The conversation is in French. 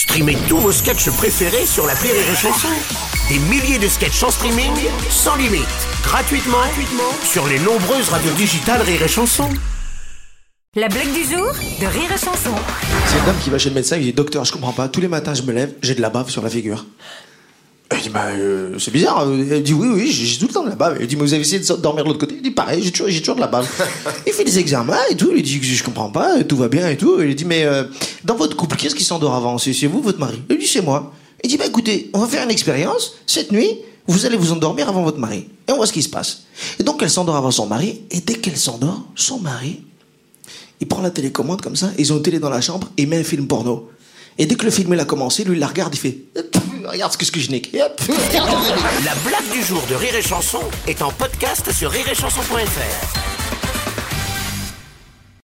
Streamez tous vos sketchs préférés sur la Rire et Chanson. Des milliers de sketchs en streaming, sans limite, gratuitement, gratuitement sur les nombreuses radios digitales Rire et Chanson. La blague du jour de Rire et Chanson. C'est une dame qui va chez le médecin, il dit Docteur, je comprends pas, tous les matins je me lève, j'ai de la bave sur la figure. Elle dit Bah, euh, c'est bizarre. Elle dit Oui, oui, j'ai tout le temps de la bave. Elle dit Mais vous avez essayé de dormir de l'autre côté? Il dit Pareil, j'ai toujours, j'ai toujours de la bave. il fait des examens et tout, il dit Je comprends pas, tout va bien et tout. Il dit Mais euh, dans votre couple, qui est-ce qui s'endort avant? C'est c'est vous, votre mari? Il dit C'est moi. Il dit Bah écoutez, on va faire une expérience. Cette nuit, vous allez vous endormir avant votre mari. Et on voit ce qui se passe. Et donc elle s'endort avant son mari, et dès qu'elle s'endort, son mari il prend la télécommande comme ça, ils ont une télé dans la chambre, et il met un film porno. Et dès que le film il a commencé, lui il la regarde, il fait Regarde ce que, je. La blague du jour de Rire et Chanson est en podcast sur rireetchanson.fr.